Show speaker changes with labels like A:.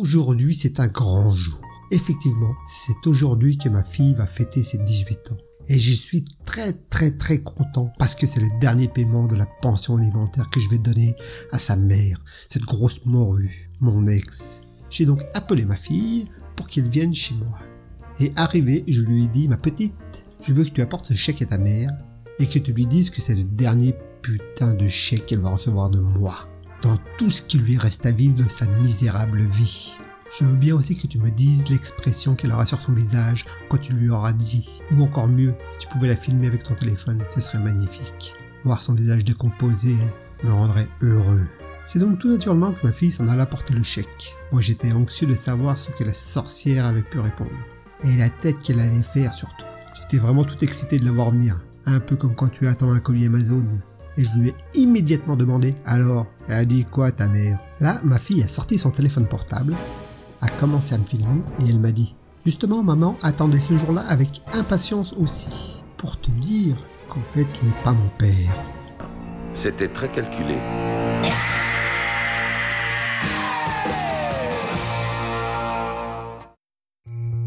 A: Aujourd'hui, c'est un grand jour. Effectivement, c'est aujourd'hui que ma fille va fêter ses 18 ans. Et j'y suis très très très content parce que c'est le dernier paiement de la pension alimentaire que je vais donner à sa mère, cette grosse morue, mon ex. J'ai donc appelé ma fille pour qu'elle vienne chez moi. Et arrivé, je lui ai dit, ma petite, je veux que tu apportes ce chèque à ta mère et que tu lui dises que c'est le dernier putain de chèque qu'elle va recevoir de moi dans tout ce qui lui reste à vivre de sa misérable vie. Je veux bien aussi que tu me dises l'expression qu'elle aura sur son visage quand tu lui auras dit. Ou encore mieux, si tu pouvais la filmer avec ton téléphone, ce serait magnifique. Voir son visage décomposé me rendrait heureux. C'est donc tout naturellement que ma fille s'en alla porter le chèque. Moi j'étais anxieux de savoir ce que la sorcière avait pu répondre. Et la tête qu'elle allait faire surtout. J'étais vraiment tout excité de la voir venir. Un peu comme quand tu attends un colis Amazon et je lui ai immédiatement demandé Alors, elle a dit quoi ta mère? Là, ma fille a sorti son téléphone portable, a commencé à me filmer et elle m'a dit Justement, maman attendait ce jour-là avec impatience aussi, pour te dire qu'en fait tu n'es pas mon père.
B: C'était très calculé.